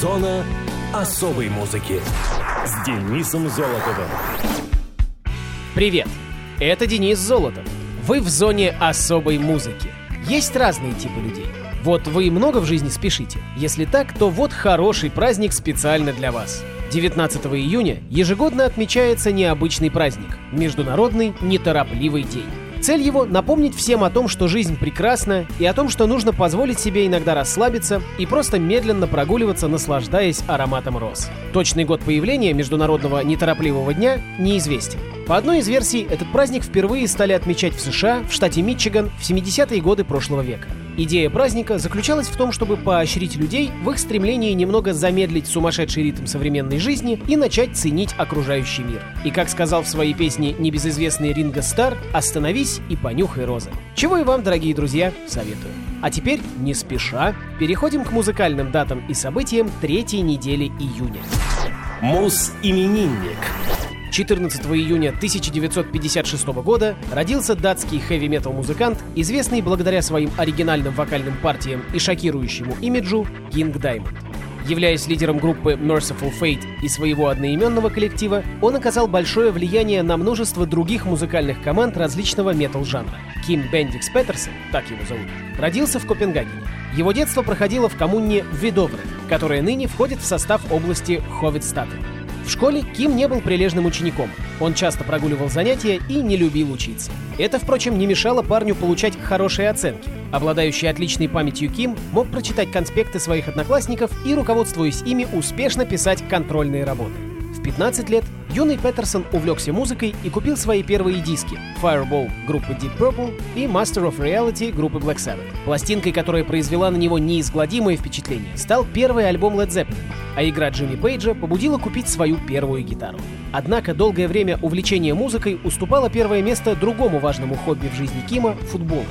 Зона особой музыки с Денисом Золотовым. Привет! Это Денис Золотов. Вы в зоне особой музыки. Есть разные типы людей. Вот вы много в жизни спешите? Если так, то вот хороший праздник специально для вас. 19 июня ежегодно отмечается необычный праздник – Международный неторопливый день. Цель его — напомнить всем о том, что жизнь прекрасна, и о том, что нужно позволить себе иногда расслабиться и просто медленно прогуливаться, наслаждаясь ароматом роз. Точный год появления Международного неторопливого дня неизвестен. По одной из версий, этот праздник впервые стали отмечать в США, в штате Мичиган, в 70-е годы прошлого века. Идея праздника заключалась в том, чтобы поощрить людей в их стремлении немного замедлить сумасшедший ритм современной жизни и начать ценить окружающий мир. И как сказал в своей песне небезызвестный Ринго Стар, «Остановись и понюхай розы». Чего и вам, дорогие друзья, советую. А теперь, не спеша, переходим к музыкальным датам и событиям третьей недели июня. Мус-именинник. 14 июня 1956 года родился датский хэви-метал музыкант, известный благодаря своим оригинальным вокальным партиям и шокирующему имиджу King Diamond. Являясь лидером группы Merciful Fate и своего одноименного коллектива, он оказал большое влияние на множество других музыкальных команд различного метал-жанра. Ким Бендикс Петерсон, так его зовут, родился в Копенгагене. Его детство проходило в коммуне Видовре, которая ныне входит в состав области Ховидстаден. В школе Ким не был прилежным учеником. Он часто прогуливал занятия и не любил учиться. Это, впрочем, не мешало парню получать хорошие оценки. Обладающий отличной памятью Ким мог прочитать конспекты своих одноклассников и, руководствуясь ими, успешно писать контрольные работы. В 15 лет юный Петерсон увлекся музыкой и купил свои первые диски Fireball группы Deep Purple и Master of Reality группы Black Sabbath. Пластинкой, которая произвела на него неизгладимое впечатление, стал первый альбом Led Zeppelin, а игра Джимми Пейджа побудила купить свою первую гитару. Однако долгое время увлечение музыкой уступало первое место другому важному хобби в жизни Кима — футболу.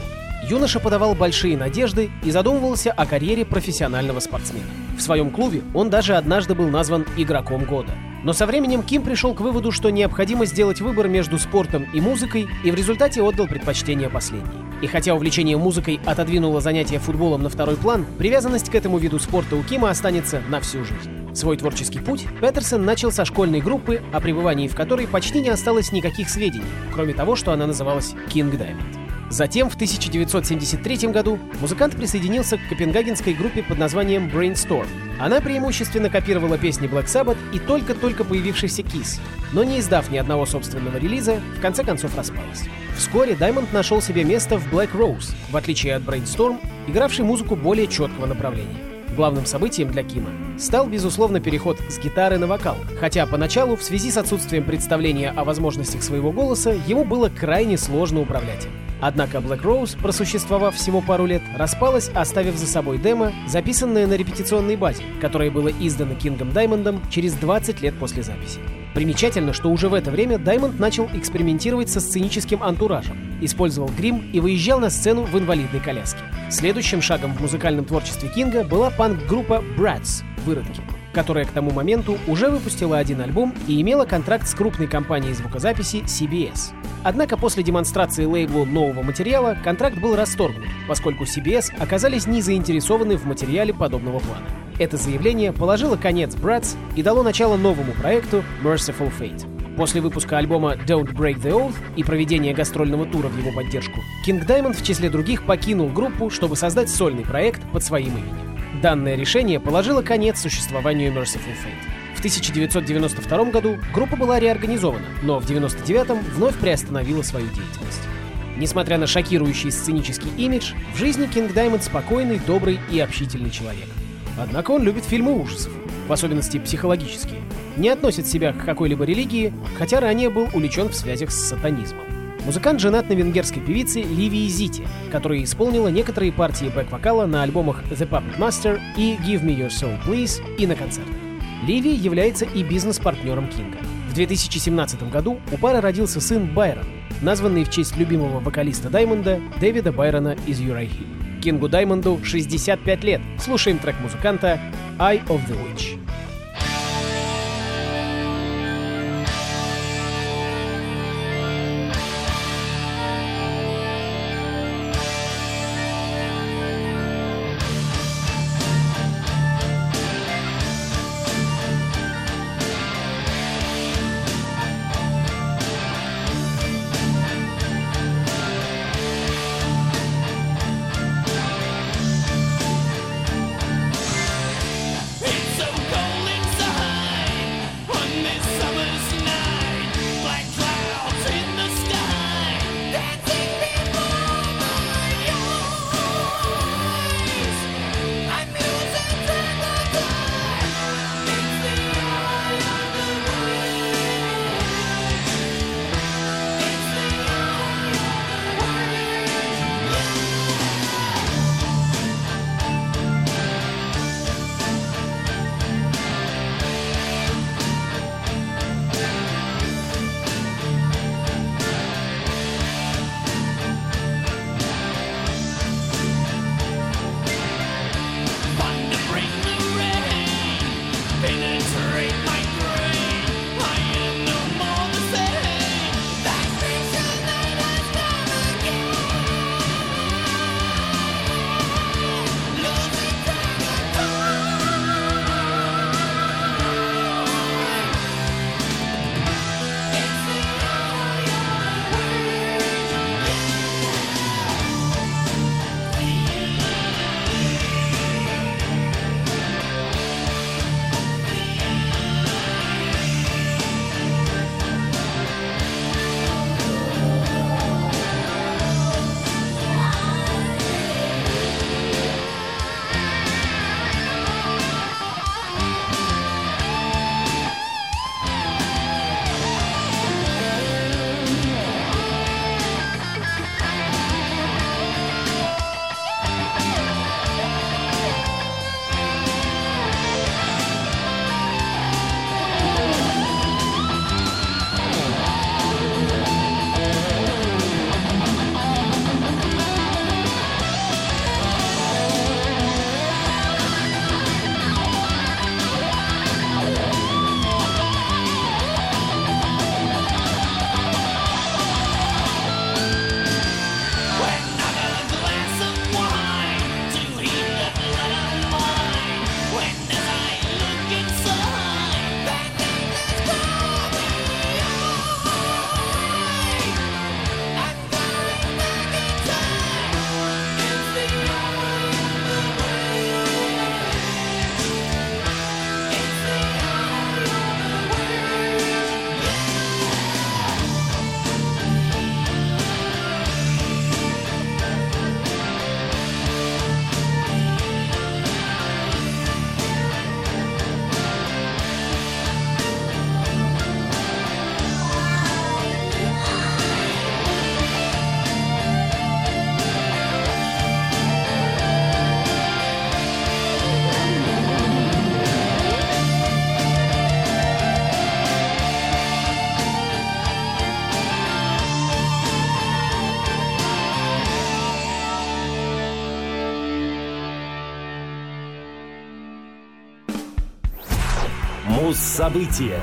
Юноша подавал большие надежды и задумывался о карьере профессионального спортсмена. В своем клубе он даже однажды был назван «игроком года». Но со временем Ким пришел к выводу, что необходимо сделать выбор между спортом и музыкой, и в результате отдал предпочтение последней. И хотя увлечение музыкой отодвинуло занятия футболом на второй план, привязанность к этому виду спорта у Кима останется на всю жизнь. Свой творческий путь Петерсон начал со школьной группы, о пребывании в которой почти не осталось никаких сведений, кроме того, что она называлась King Diamond. Затем в 1973 году музыкант присоединился к копенгагенской группе под названием Brainstorm. Она преимущественно копировала песни Black Sabbath и только-только появившийся Kiss, но не издав ни одного собственного релиза, в конце концов распалась. Вскоре Даймонд нашел себе место в Black Rose, в отличие от Brainstorm, игравший музыку более четкого направления. Главным событием для Кима стал, безусловно, переход с гитары на вокал, хотя поначалу, в связи с отсутствием представления о возможностях своего голоса, ему было крайне сложно управлять. Однако Black Rose, просуществовав всего пару лет, распалась, оставив за собой демо, записанное на репетиционной базе, которое было издано Кингом Даймондом через 20 лет после записи. Примечательно, что уже в это время Даймонд начал экспериментировать со сценическим антуражем, использовал грим и выезжал на сцену в инвалидной коляске. Следующим шагом в музыкальном творчестве Кинга была панк-группа Brats «Выродки», которая к тому моменту уже выпустила один альбом и имела контракт с крупной компанией звукозаписи CBS. Однако после демонстрации лейблу нового материала контракт был расторгнут, поскольку CBS оказались не заинтересованы в материале подобного плана. Это заявление положило конец Bratz и дало начало новому проекту Merciful Fate. После выпуска альбома Don't Break the Oath и проведения гастрольного тура в его поддержку, King Diamond в числе других покинул группу, чтобы создать сольный проект под своим именем. Данное решение положило конец существованию Merciful Fate. В 1992 году группа была реорганизована, но в 1999 вновь приостановила свою деятельность. Несмотря на шокирующий сценический имидж, в жизни Кинг Даймонд спокойный, добрый и общительный человек. Однако он любит фильмы ужасов, в особенности психологические. Не относит себя к какой-либо религии, хотя ранее был увлечен в связях с сатанизмом. Музыкант женат на венгерской певице Ливии Зити, которая исполнила некоторые партии бэк-вокала на альбомах The Puppet Master и Give Me Your Soul Please и на концертах. Ливи является и бизнес-партнером Кинга. В 2017 году у пары родился сын Байрон, названный в честь любимого вокалиста Даймонда Дэвида Байрона из Юрайхи. Кингу Даймонду 65 лет. Слушаем трек музыканта «Eye of the Witch». Муз-события.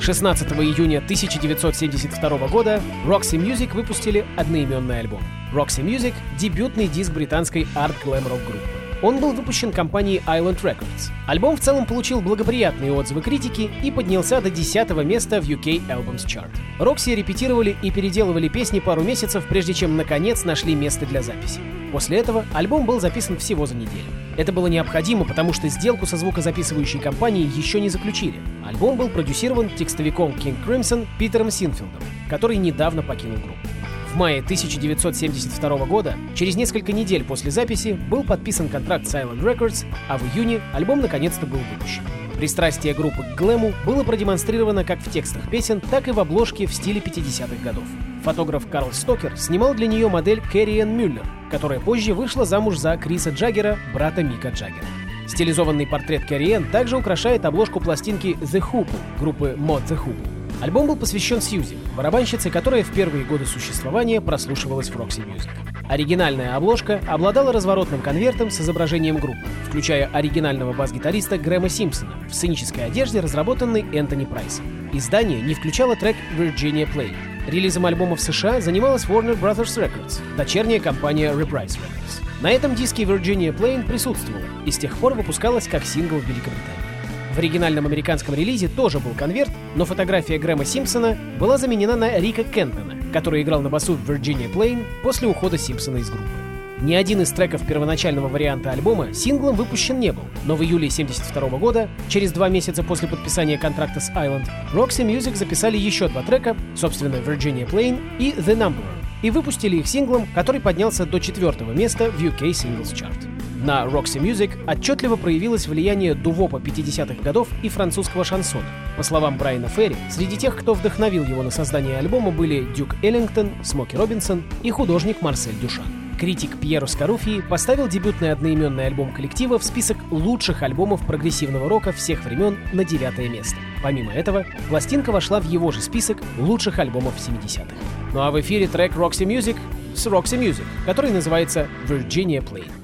16 июня 1972 года Roxy Music выпустили одноименный альбом. Roxy Music — дебютный диск британской арт-глэм-рок группы. Он был выпущен компанией Island Records. Альбом в целом получил благоприятные отзывы критики и поднялся до 10 места в UK Albums Chart. Рокси репетировали и переделывали песни пару месяцев, прежде чем наконец нашли место для записи. После этого альбом был записан всего за неделю. Это было необходимо, потому что сделку со звукозаписывающей компанией еще не заключили. Альбом был продюсирован текстовиком King Crimson Питером Синфилдом, который недавно покинул группу. В мае 1972 года, через несколько недель после записи, был подписан контракт с Island Records, а в июне альбом наконец-то был выпущен. Пристрастие группы к глэму было продемонстрировано как в текстах песен, так и в обложке в стиле 50-х годов. Фотограф Карл Стокер снимал для нее модель Кэрри Энн Мюллер, которая позже вышла замуж за Криса Джаггера, брата Мика Джаггера. Стилизованный портрет Кэрри Энн также украшает обложку пластинки The Hoop группы Mod The Hoop. Альбом был посвящен Сьюзи, барабанщице, которая в первые годы существования прослушивалась в Roxy Music. Оригинальная обложка обладала разворотным конвертом с изображением группы, включая оригинального бас-гитариста Грэма Симпсона в сценической одежде, разработанной Энтони Прайсом. Издание не включало трек Virginia Play. Релизом альбома в США занималась Warner Brothers Records, дочерняя компания Reprise Records. На этом диске Virginia Plain присутствовала и с тех пор выпускалась как сингл в Великобритании. В оригинальном американском релизе тоже был конверт, но фотография Грэма Симпсона была заменена на Рика Кентона, который играл на басу в Virginia Plain после ухода Симпсона из группы. Ни один из треков первоначального варианта альбома синглом выпущен не был, но в июле 1972 года, через два месяца после подписания контракта с Island, Roxy Music записали еще два трека, собственно, Virginia Plain и The Numberer, и выпустили их синглом, который поднялся до четвертого места в UK Singles Chart. На Roxy Music отчетливо проявилось влияние дувопа 50-х годов и французского шансона. По словам Брайана Ферри, среди тех, кто вдохновил его на создание альбома, были Дюк Эллингтон, Смоки Робинсон и художник Марсель Дюшан. Критик Пьеро Скаруфи поставил дебютный одноименный альбом коллектива в список лучших альбомов прогрессивного рока всех времен на девятое место. Помимо этого, пластинка вошла в его же список лучших альбомов 70-х. Ну а в эфире трек Roxy Music с Roxy Music, который называется Virginia Plain.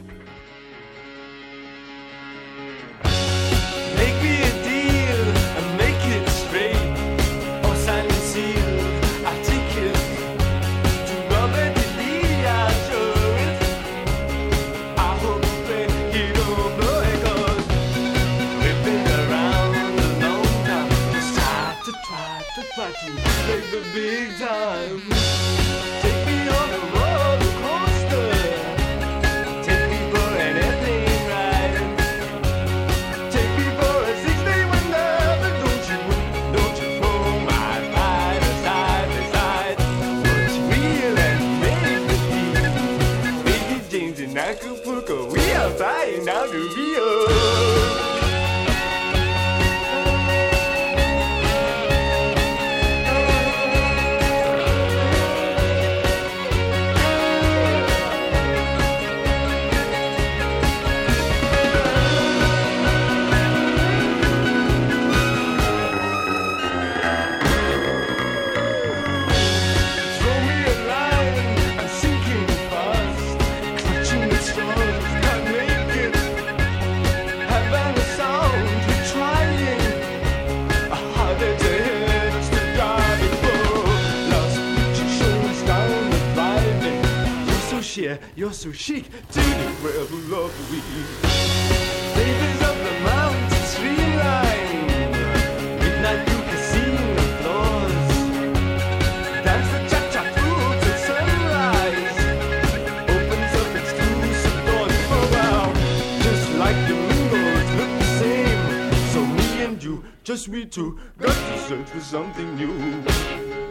So chic to the rebel of the the mountain streamline. Midnight through casino floors. Dance the cha-cha through till sunrise. Opens up exclusive doors for out. Just like the windows look the same. So me and you, just we two, got to search for something new.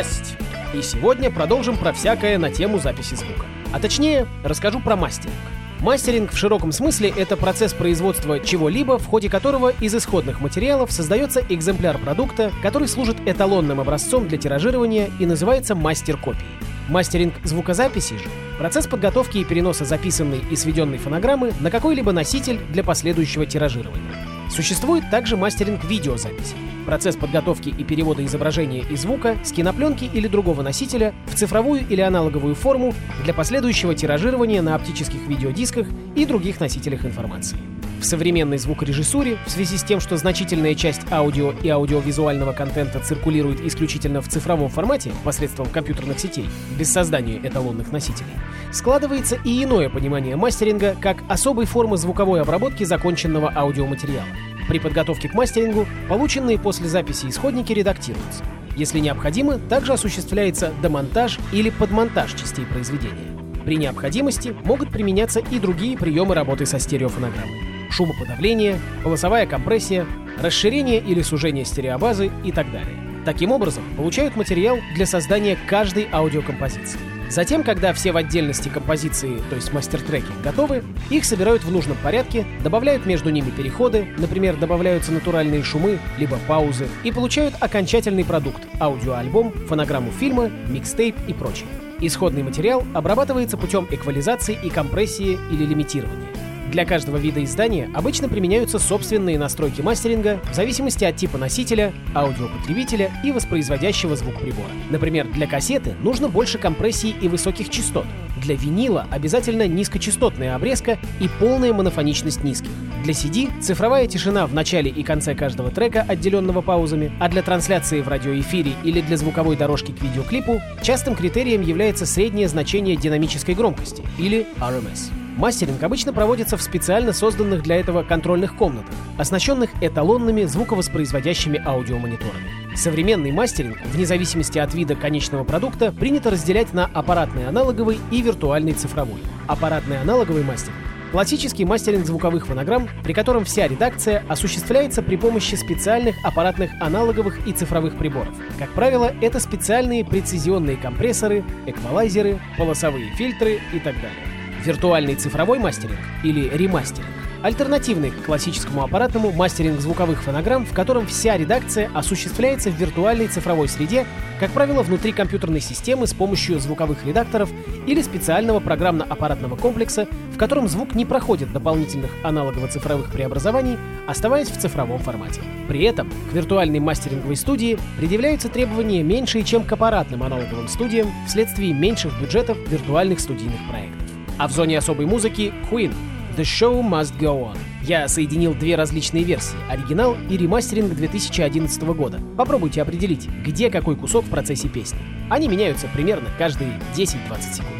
Матчасть! И сегодня продолжим про всякое на тему записи звука. А точнее, расскажу про мастеринг. Мастеринг в широком смысле — это процесс производства чего-либо, в ходе которого из исходных материалов создается экземпляр продукта, который служит эталонным образцом для тиражирования и называется мастер-копией. Мастеринг звукозаписи же — процесс подготовки и переноса записанной и сведенной фонограммы на какой-либо носитель для последующего тиражирования. Существует также мастеринг видеозаписи. Процесс подготовки и перевода изображения и звука с кинопленки или другого носителя в цифровую или аналоговую форму для последующего тиражирования на оптических видеодисках и других носителях информации. В современной звукорежиссуре, в связи с тем, что значительная часть аудио и аудиовизуального контента циркулирует исключительно в цифровом формате посредством компьютерных сетей, без создания эталонных носителей, складывается и иное понимание мастеринга как особой формы звуковой обработки законченного аудиоматериала. При подготовке к мастерингу полученные после записи исходники редактируются. Если необходимо, также осуществляется демонтаж или подмонтаж частей произведения. При необходимости могут применяться и другие приемы работы со стереофонограммой шумоподавление, полосовая компрессия, расширение или сужение стереобазы и так далее. Таким образом, получают материал для создания каждой аудиокомпозиции. Затем, когда все в отдельности композиции, то есть мастер-треки, готовы, их собирают в нужном порядке, добавляют между ними переходы, например, добавляются натуральные шумы, либо паузы, и получают окончательный продукт – аудиоальбом, фонограмму фильма, микстейп и прочее. Исходный материал обрабатывается путем эквализации и компрессии или лимитирования. Для каждого вида издания обычно применяются собственные настройки мастеринга в зависимости от типа носителя, аудиопотребителя и воспроизводящего звук прибора. Например, для кассеты нужно больше компрессии и высоких частот. Для винила обязательно низкочастотная обрезка и полная монофоничность низких. Для CD — цифровая тишина в начале и конце каждого трека, отделенного паузами, а для трансляции в радиоэфире или для звуковой дорожки к видеоклипу частым критерием является среднее значение динамической громкости, или RMS. Мастеринг обычно проводится в специально созданных для этого контрольных комнатах, оснащенных эталонными звуковоспроизводящими аудиомониторами. Современный мастеринг, вне зависимости от вида конечного продукта, принято разделять на аппаратный аналоговый и виртуальный цифровой. Аппаратный аналоговый мастеринг Классический мастеринг звуковых фонограмм, при котором вся редакция осуществляется при помощи специальных аппаратных аналоговых и цифровых приборов. Как правило, это специальные прецизионные компрессоры, эквалайзеры, полосовые фильтры и так далее. Виртуальный цифровой мастеринг или ремастеринг Альтернативный к классическому аппаратному мастеринг звуковых фонограмм, в котором вся редакция осуществляется в виртуальной цифровой среде, как правило, внутри компьютерной системы с помощью звуковых редакторов или специального программно-аппаратного комплекса, в котором звук не проходит дополнительных аналогово-цифровых преобразований, оставаясь в цифровом формате. При этом к виртуальной мастеринговой студии предъявляются требования меньшие, чем к аппаратным аналоговым студиям вследствие меньших бюджетов виртуальных студийных проектов. А в зоне особой музыки Queen The Show Must Go On. Я соединил две различные версии — оригинал и ремастеринг 2011 года. Попробуйте определить, где какой кусок в процессе песни. Они меняются примерно каждые 10-20 секунд.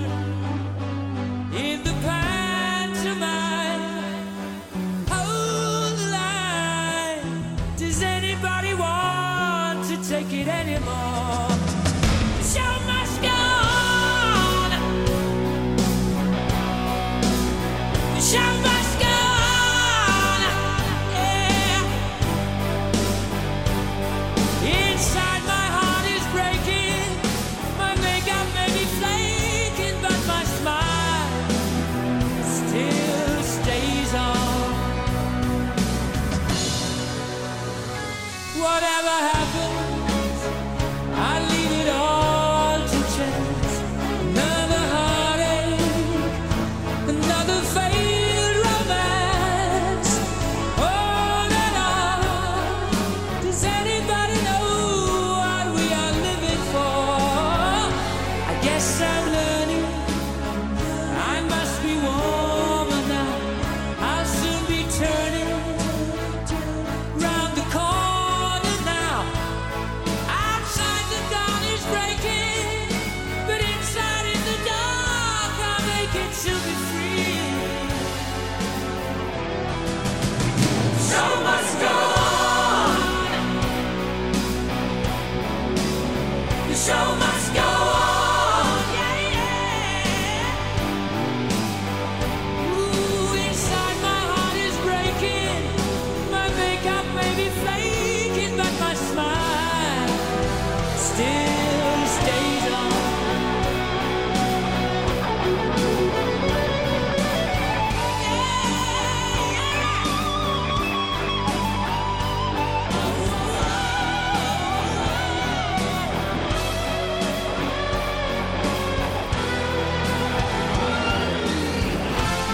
Yes, I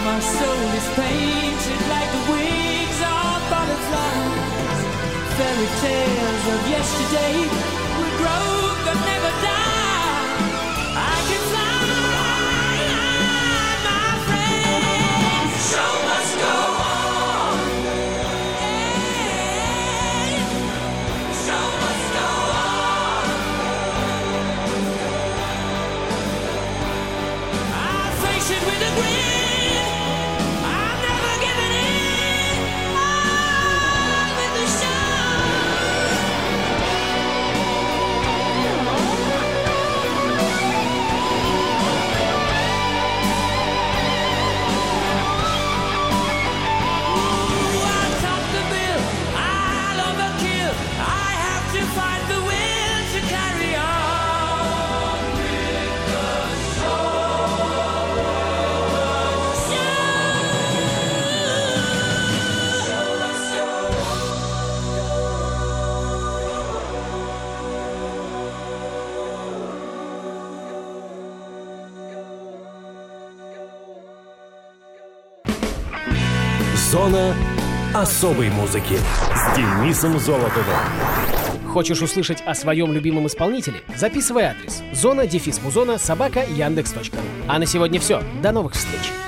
My soul is painted like the wings of butterflies. Fairy tales of yesterday will grow. Зона особой музыки с Денисом Золотовым. Хочешь услышать о своем любимом исполнителе? Записывай адрес зона дефис музона собака яндекс.ру. А на сегодня все. До новых встреч!